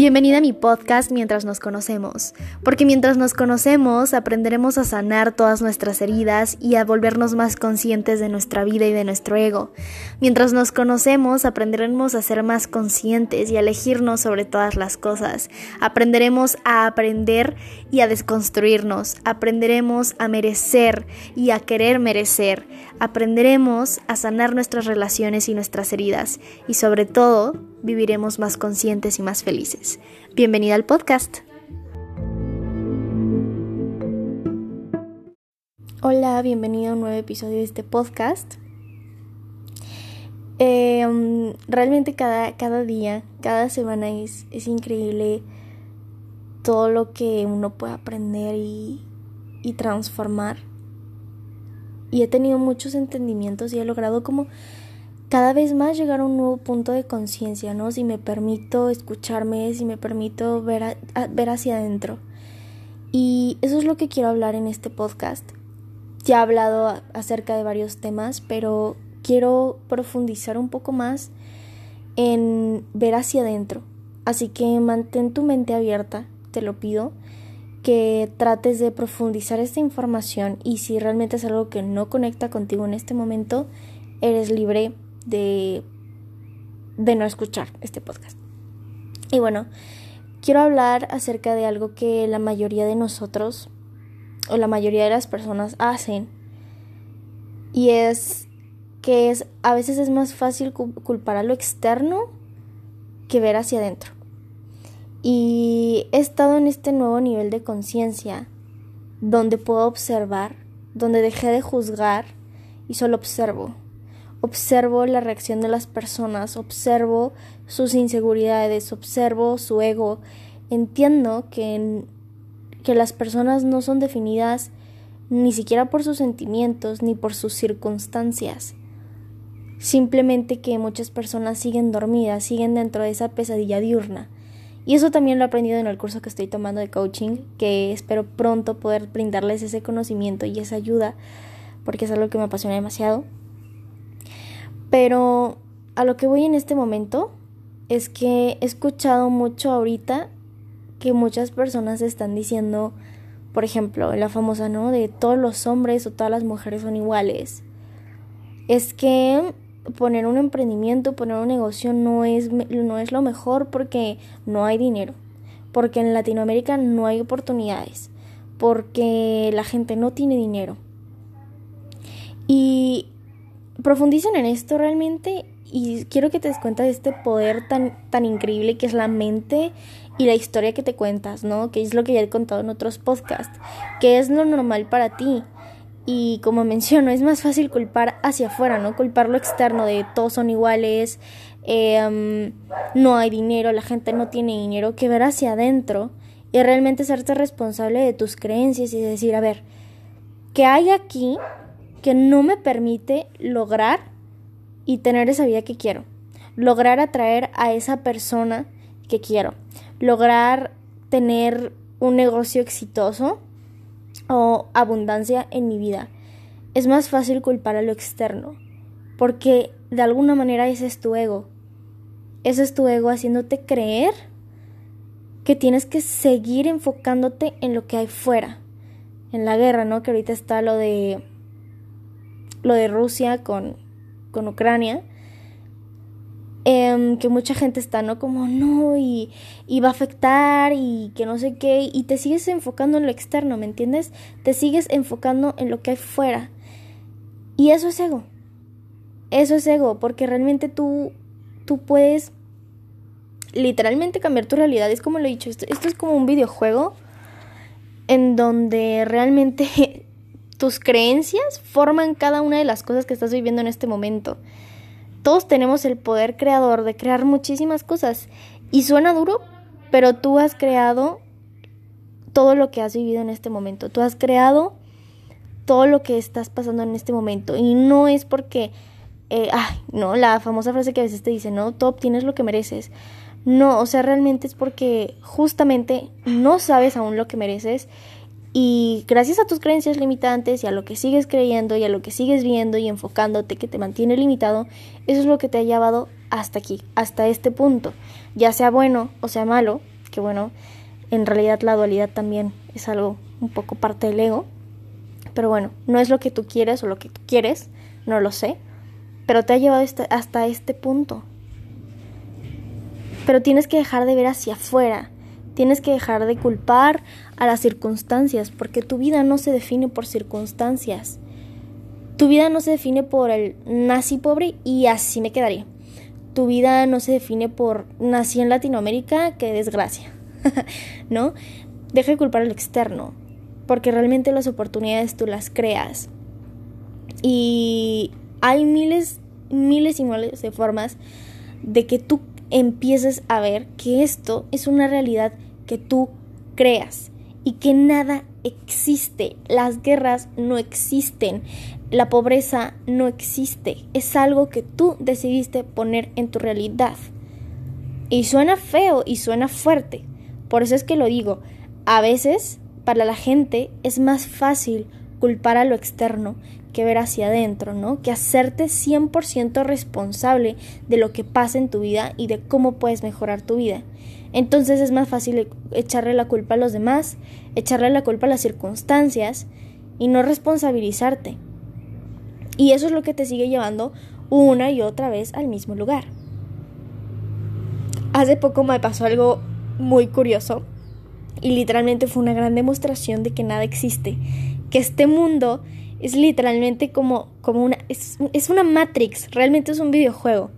Bienvenida a mi podcast Mientras nos conocemos, porque mientras nos conocemos aprenderemos a sanar todas nuestras heridas y a volvernos más conscientes de nuestra vida y de nuestro ego. Mientras nos conocemos aprenderemos a ser más conscientes y a elegirnos sobre todas las cosas. Aprenderemos a aprender y a desconstruirnos. Aprenderemos a merecer y a querer merecer. Aprenderemos a sanar nuestras relaciones y nuestras heridas y sobre todo viviremos más conscientes y más felices. Bienvenida al podcast. Hola, bienvenido a un nuevo episodio de este podcast. Em, realmente cada, cada, día, cada semana es, es, increíble todo lo que uno puede aprender y, y transformar. Y he tenido muchos entendimientos y he logrado como cada vez más llegar a un nuevo punto de conciencia, ¿no? Si me permito escucharme, si me permito ver, ver hacia adentro. Y eso es lo que quiero hablar en este podcast. Ya he hablado acerca de varios temas, pero quiero profundizar un poco más en ver hacia adentro. Así que mantén tu mente abierta, te lo pido, que trates de profundizar esta información y si realmente es algo que no conecta contigo en este momento, eres libre de, de no escuchar este podcast. Y bueno, quiero hablar acerca de algo que la mayoría de nosotros o la mayoría de las personas hacen y es que es a veces es más fácil culpar a lo externo que ver hacia adentro. Y he estado en este nuevo nivel de conciencia donde puedo observar, donde dejé de juzgar y solo observo observo la reacción de las personas, observo sus inseguridades, observo su ego, entiendo que, que las personas no son definidas ni siquiera por sus sentimientos ni por sus circunstancias. Simplemente que muchas personas siguen dormidas, siguen dentro de esa pesadilla diurna. Y eso también lo he aprendido en el curso que estoy tomando de coaching, que espero pronto poder brindarles ese conocimiento y esa ayuda, porque es algo que me apasiona demasiado. Pero a lo que voy en este momento es que he escuchado mucho ahorita que muchas personas están diciendo, por ejemplo, la famosa, ¿no? De todos los hombres o todas las mujeres son iguales. Es que poner un emprendimiento, poner un negocio no es, no es lo mejor porque no hay dinero, porque en Latinoamérica no hay oportunidades, porque la gente no tiene dinero. Y profundicen en esto realmente y quiero que te des cuenta de este poder tan, tan increíble que es la mente y la historia que te cuentas, ¿no? Que es lo que ya he contado en otros podcasts, que es lo normal para ti. Y como menciono, es más fácil culpar hacia afuera, ¿no? Culpar lo externo de todos son iguales, eh, no hay dinero, la gente no tiene dinero, que ver hacia adentro y realmente serte responsable de tus creencias y decir, a ver, ¿qué hay aquí que no me permite lograr y tener esa vida que quiero. Lograr atraer a esa persona que quiero. Lograr tener un negocio exitoso o abundancia en mi vida. Es más fácil culpar a lo externo, porque de alguna manera ese es tu ego. Ese es tu ego haciéndote creer que tienes que seguir enfocándote en lo que hay fuera. En la guerra, ¿no? Que ahorita está lo de lo de Rusia con, con Ucrania, em, que mucha gente está, ¿no? Como no, y, y va a afectar, y que no sé qué, y te sigues enfocando en lo externo, ¿me entiendes? Te sigues enfocando en lo que hay fuera. Y eso es ego. Eso es ego, porque realmente tú, tú puedes literalmente cambiar tu realidad. Es como lo he dicho, esto, esto es como un videojuego en donde realmente tus creencias forman cada una de las cosas que estás viviendo en este momento. Todos tenemos el poder creador de crear muchísimas cosas. Y suena duro, pero tú has creado todo lo que has vivido en este momento. Tú has creado todo lo que estás pasando en este momento. Y no es porque, eh, ay, no, la famosa frase que a veces te dice, no, tú obtienes lo que mereces. No, o sea, realmente es porque justamente no sabes aún lo que mereces y gracias a tus creencias limitantes y a lo que sigues creyendo y a lo que sigues viendo y enfocándote que te mantiene limitado, eso es lo que te ha llevado hasta aquí, hasta este punto. Ya sea bueno o sea malo, que bueno, en realidad la dualidad también es algo un poco parte del ego. Pero bueno, no es lo que tú quieres o lo que tú quieres, no lo sé, pero te ha llevado este, hasta este punto. Pero tienes que dejar de ver hacia afuera, tienes que dejar de culpar a las circunstancias, porque tu vida no se define por circunstancias. Tu vida no se define por el nací pobre y así me quedaría. Tu vida no se define por nací en Latinoamérica, qué desgracia. ¿No? Deja de culpar al externo, porque realmente las oportunidades tú las creas. Y hay miles, miles y miles de formas de que tú empieces a ver que esto es una realidad que tú creas y que nada existe. Las guerras no existen. La pobreza no existe. Es algo que tú decidiste poner en tu realidad. Y suena feo y suena fuerte. Por eso es que lo digo. A veces, para la gente, es más fácil culpar a lo externo ver hacia adentro, ¿no? Que hacerte 100% responsable de lo que pasa en tu vida y de cómo puedes mejorar tu vida. Entonces es más fácil echarle la culpa a los demás, echarle la culpa a las circunstancias y no responsabilizarte. Y eso es lo que te sigue llevando una y otra vez al mismo lugar. Hace poco me pasó algo muy curioso y literalmente fue una gran demostración de que nada existe, que este mundo es literalmente como, como una, es, es una Matrix, realmente es un videojuego.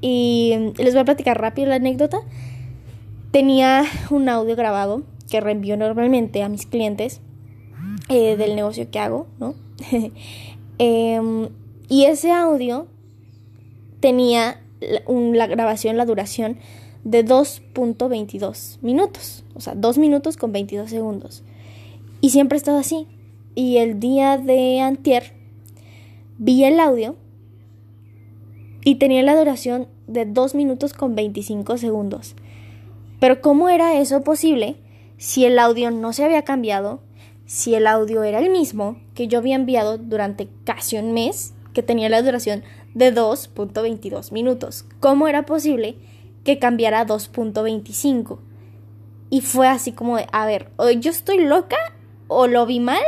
Y les voy a platicar rápido la anécdota. Tenía un audio grabado que reenvío normalmente a mis clientes eh, del negocio que hago, ¿no? Em, y ese audio tenía la, grabación, la duración de 2.22 minutos, o sea, 2 minutos con 22 segundos. Y siempre he estado así. Y el día de antier vi el audio y tenía la duración de 2 minutos con 25 segundos. Pero ¿cómo era eso posible si el audio no se había cambiado? Si el audio era el mismo que yo había enviado durante casi un mes, que tenía la duración de 2.22 minutos. ¿Cómo era posible que cambiara a 2.25? Y fue así como de, a ver, o yo estoy loca o lo vi mal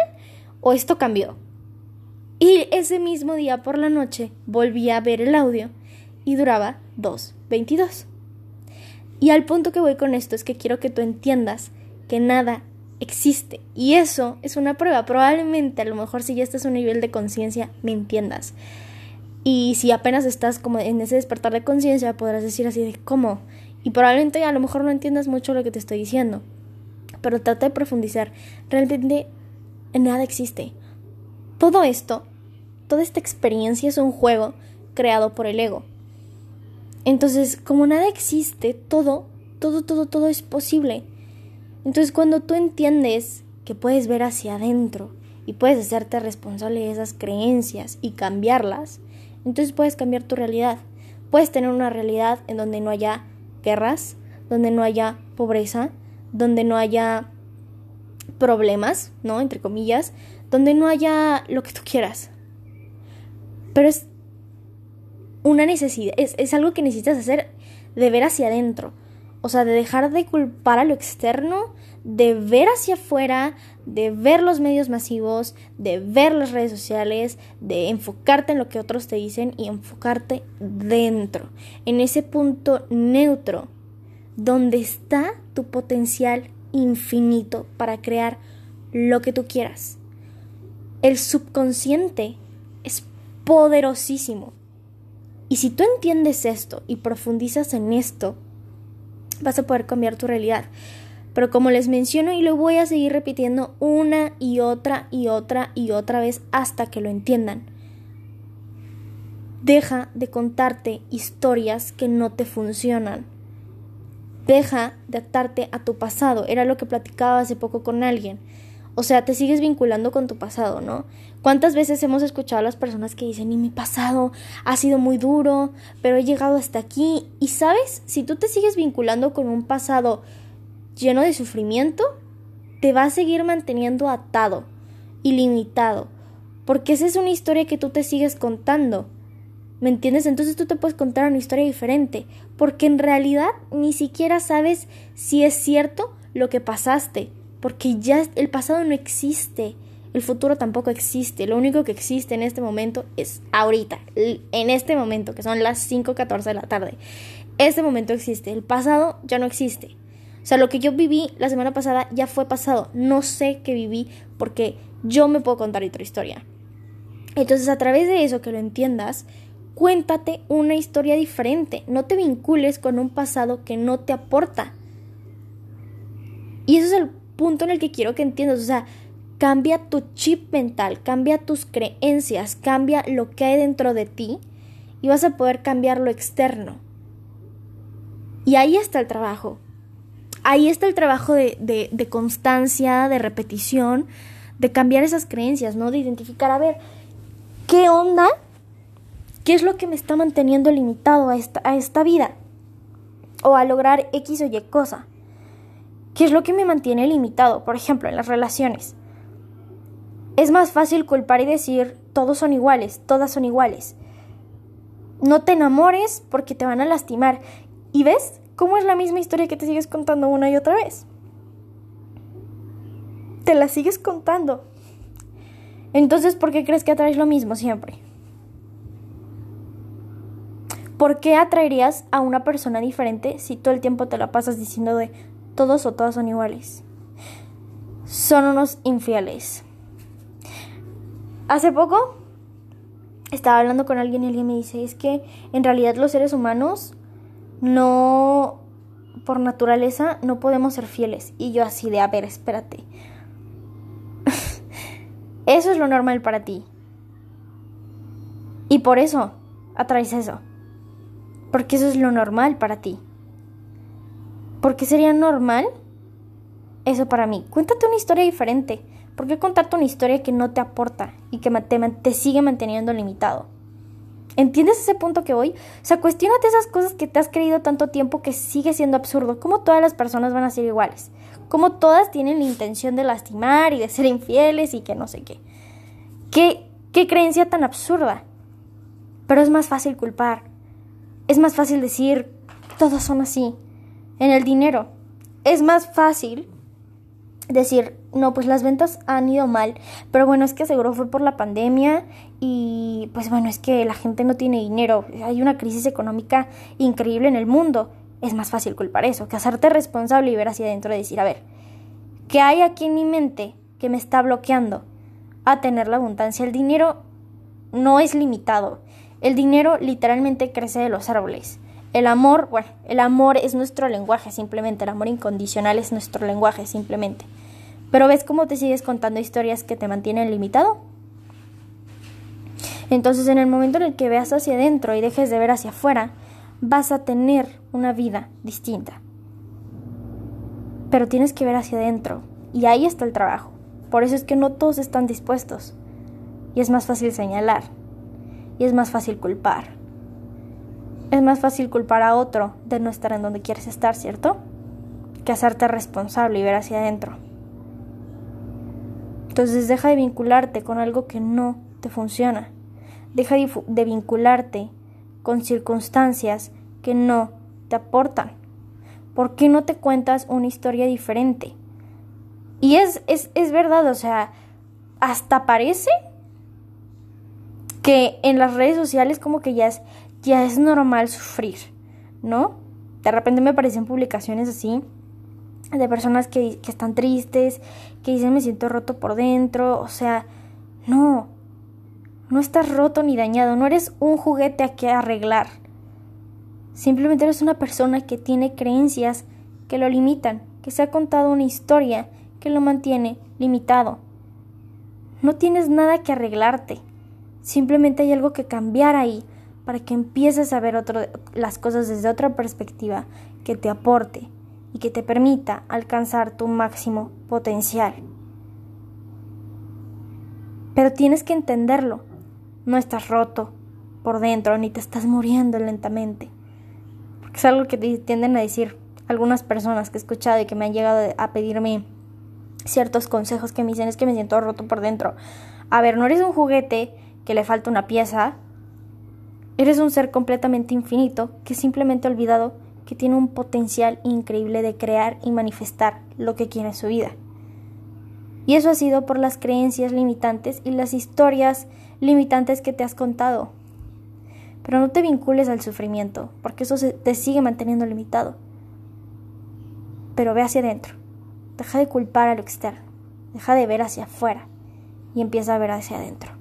o esto cambió. Y ese mismo día por la noche volví a ver el audio y duraba 2.22. Y al punto que voy con esto es que quiero que tú entiendas que nada existe. Y eso es una prueba. Probablemente a lo mejor si ya estás a un nivel de conciencia me entiendas. Y si apenas estás como en ese despertar de conciencia podrás decir así de cómo. Y probablemente a lo mejor no entiendas mucho lo que te estoy diciendo. Pero trata de profundizar. Realmente nada existe. Todo esto, toda esta experiencia es un juego creado por el ego. Entonces, como nada existe, todo, todo, todo, todo es posible. Entonces, cuando tú entiendes que puedes ver hacia adentro y puedes hacerte responsable de esas creencias y cambiarlas, entonces puedes cambiar tu realidad. Puedes tener una realidad en donde no haya guerras, donde no haya pobreza, donde no haya problemas, ¿no? Entre comillas, donde no haya lo que tú quieras. Pero es una necesidad, es, algo que necesitas hacer de ver hacia adentro. O sea, de dejar de culpar a lo externo, de ver hacia afuera, de ver los medios masivos, de ver las redes sociales, de enfocarte en lo que otros te dicen y enfocarte dentro, en ese punto neutro, donde está tu potencial infinito para crear lo que tú quieras. El subconsciente es poderosísimo. Y si tú entiendes esto y profundizas en esto, vas a poder cambiar tu realidad. Pero como les menciono y lo voy a seguir repitiendo una y otra y otra y otra vez hasta que lo entiendan. Deja de contarte historias que no te funcionan. Deja de atarte a tu pasado. Era lo que platicaba hace poco con alguien. O sea, te sigues vinculando con tu pasado, ¿no? ¿Cuántas veces hemos escuchado a las personas que dicen, y mi pasado ha sido muy duro, pero he llegado hasta aquí? Y sabes, si tú te sigues vinculando con un pasado lleno de sufrimiento, te va a seguir manteniendo atado y limitado, porque esa es una historia que tú te sigues contando. ¿Me entiendes? Entonces tú te puedes contar una historia diferente, porque en realidad ni siquiera sabes si es cierto lo que pasaste, porque ya el pasado no existe, el futuro tampoco existe, lo único que existe en este momento es ahorita, en este momento, que son las 5.14 de la tarde. Este momento existe, el pasado ya no existe. O sea, lo que yo viví la semana pasada ya fue pasado, no sé qué viví porque yo me puedo contar otra historia. Entonces, a través de eso que lo entiendas, Cuéntate una historia diferente, no te vincules con un pasado que no te aporta. Y ese es el punto en el que quiero que entiendas, o sea, cambia tu chip mental, cambia tus creencias, cambia lo que hay dentro de ti y vas a poder cambiar lo externo. Y ahí está el trabajo. Ahí está el trabajo de, de constancia, de repetición, de cambiar esas creencias, ¿no? De identificar, a ver, ¿qué onda ¿Qué es lo que me está manteniendo limitado a esta, a esta vida? O a lograr X o Y cosa. ¿Qué es lo que me mantiene limitado? Por ejemplo, en las relaciones. Es más fácil culpar y decir, todos son iguales, todas son iguales. No te enamores porque te van a lastimar. ¿Y ves cómo es la misma historia que te sigues contando una y otra vez? Te la sigues contando. Entonces, ¿por qué crees que atraes lo mismo siempre? ¿Por qué atraerías a una persona diferente si todo el tiempo te la pasas diciendo de todos o todas son iguales? Son unos infieles. Hace poco estaba hablando con alguien y alguien me dice, es que en realidad los seres humanos no, por naturaleza, no podemos ser fieles. Y yo así de, a ver, espérate. eso es lo normal para ti. Y por eso atraes eso. Porque eso es lo normal para ti. ¿Por qué sería normal eso para mí? Cuéntate una historia diferente. ¿Por qué contarte una historia que no te aporta y que te, sigue manteniendo limitado? ¿Entiendes ese punto que voy? O sea, cuestionate esas cosas que te has creído tanto tiempo que sigue siendo absurdo. ¿Cómo todas las personas van a ser iguales? ¿Cómo todas tienen la intención de lastimar y de ser infieles y que no sé? ¿Qué, qué creencia tan absurda? Pero es más fácil culpar es más fácil decir, todos son así. En el dinero, es más fácil decir, no, pues las ventas han ido mal, pero bueno, es que seguro fue por la pandemia y pues bueno, es que la gente no tiene dinero, hay una crisis económica increíble en el mundo. Es más fácil culpar eso, que hacerte responsable y ver hacia adentro y decir, a ver, ¿qué hay aquí en mi mente que me está bloqueando a tener la abundancia? El dinero no es limitado. El dinero literalmente crece de los árboles. El amor, bueno, el amor es nuestro lenguaje simplemente, el amor incondicional es nuestro lenguaje simplemente. Pero ¿ves cómo te sigues contando historias que te mantienen limitado? Entonces en el momento en el que veas hacia adentro y dejes de ver hacia afuera, vas a tener una vida distinta. Pero tienes que ver hacia adentro y ahí está el trabajo. Por eso es que no todos están dispuestos y es más fácil señalar y es más fácil culpar. Es más fácil culpar a otro de no estar en donde quieres estar, ¿cierto? Que hacerte responsable y ver hacia adentro. Entonces deja de vincularte con algo que no te funciona. Deja de vincularte con circunstancias que no te aportan. ¿Por qué no te cuentas una historia diferente? Y es, es, es verdad, o sea, hasta parece que en las redes sociales como que ya es, ya es normal sufrir, ¿no? De repente me aparecen publicaciones así de personas que, que están tristes, que dicen me siento roto por dentro, o sea, no, no estás roto ni dañado, no eres un juguete a que arreglar. Simplemente eres una persona que tiene creencias que lo limitan, que se ha contado una historia que lo mantiene limitado. No tienes nada que arreglarte. Simplemente hay algo que cambiar ahí para que empieces a ver las cosas desde otra perspectiva que te aporte y que te permita alcanzar tu máximo potencial. Pero tienes que entenderlo. No estás roto por dentro ni te estás muriendo lentamente. Porque es algo que tienden a decir algunas personas que he escuchado y que me han llegado a pedirme ciertos consejos que me dicen es que me siento roto por dentro. A ver, no eres un juguete que le falta una pieza, Eres un ser completamente infinito que simplemente ha olvidado que tiene un potencial increíble de crear y manifestar lo que quiere en su vida. Y eso ha sido por las creencias limitantes y las historias limitantes que te has contado. Pero no te vincules al sufrimiento, porque eso te sigue manteniendo limitado. Pero ve hacia adentro. Deja de culpar a lo externo. Deja de ver hacia afuera y empieza a ver hacia adentro.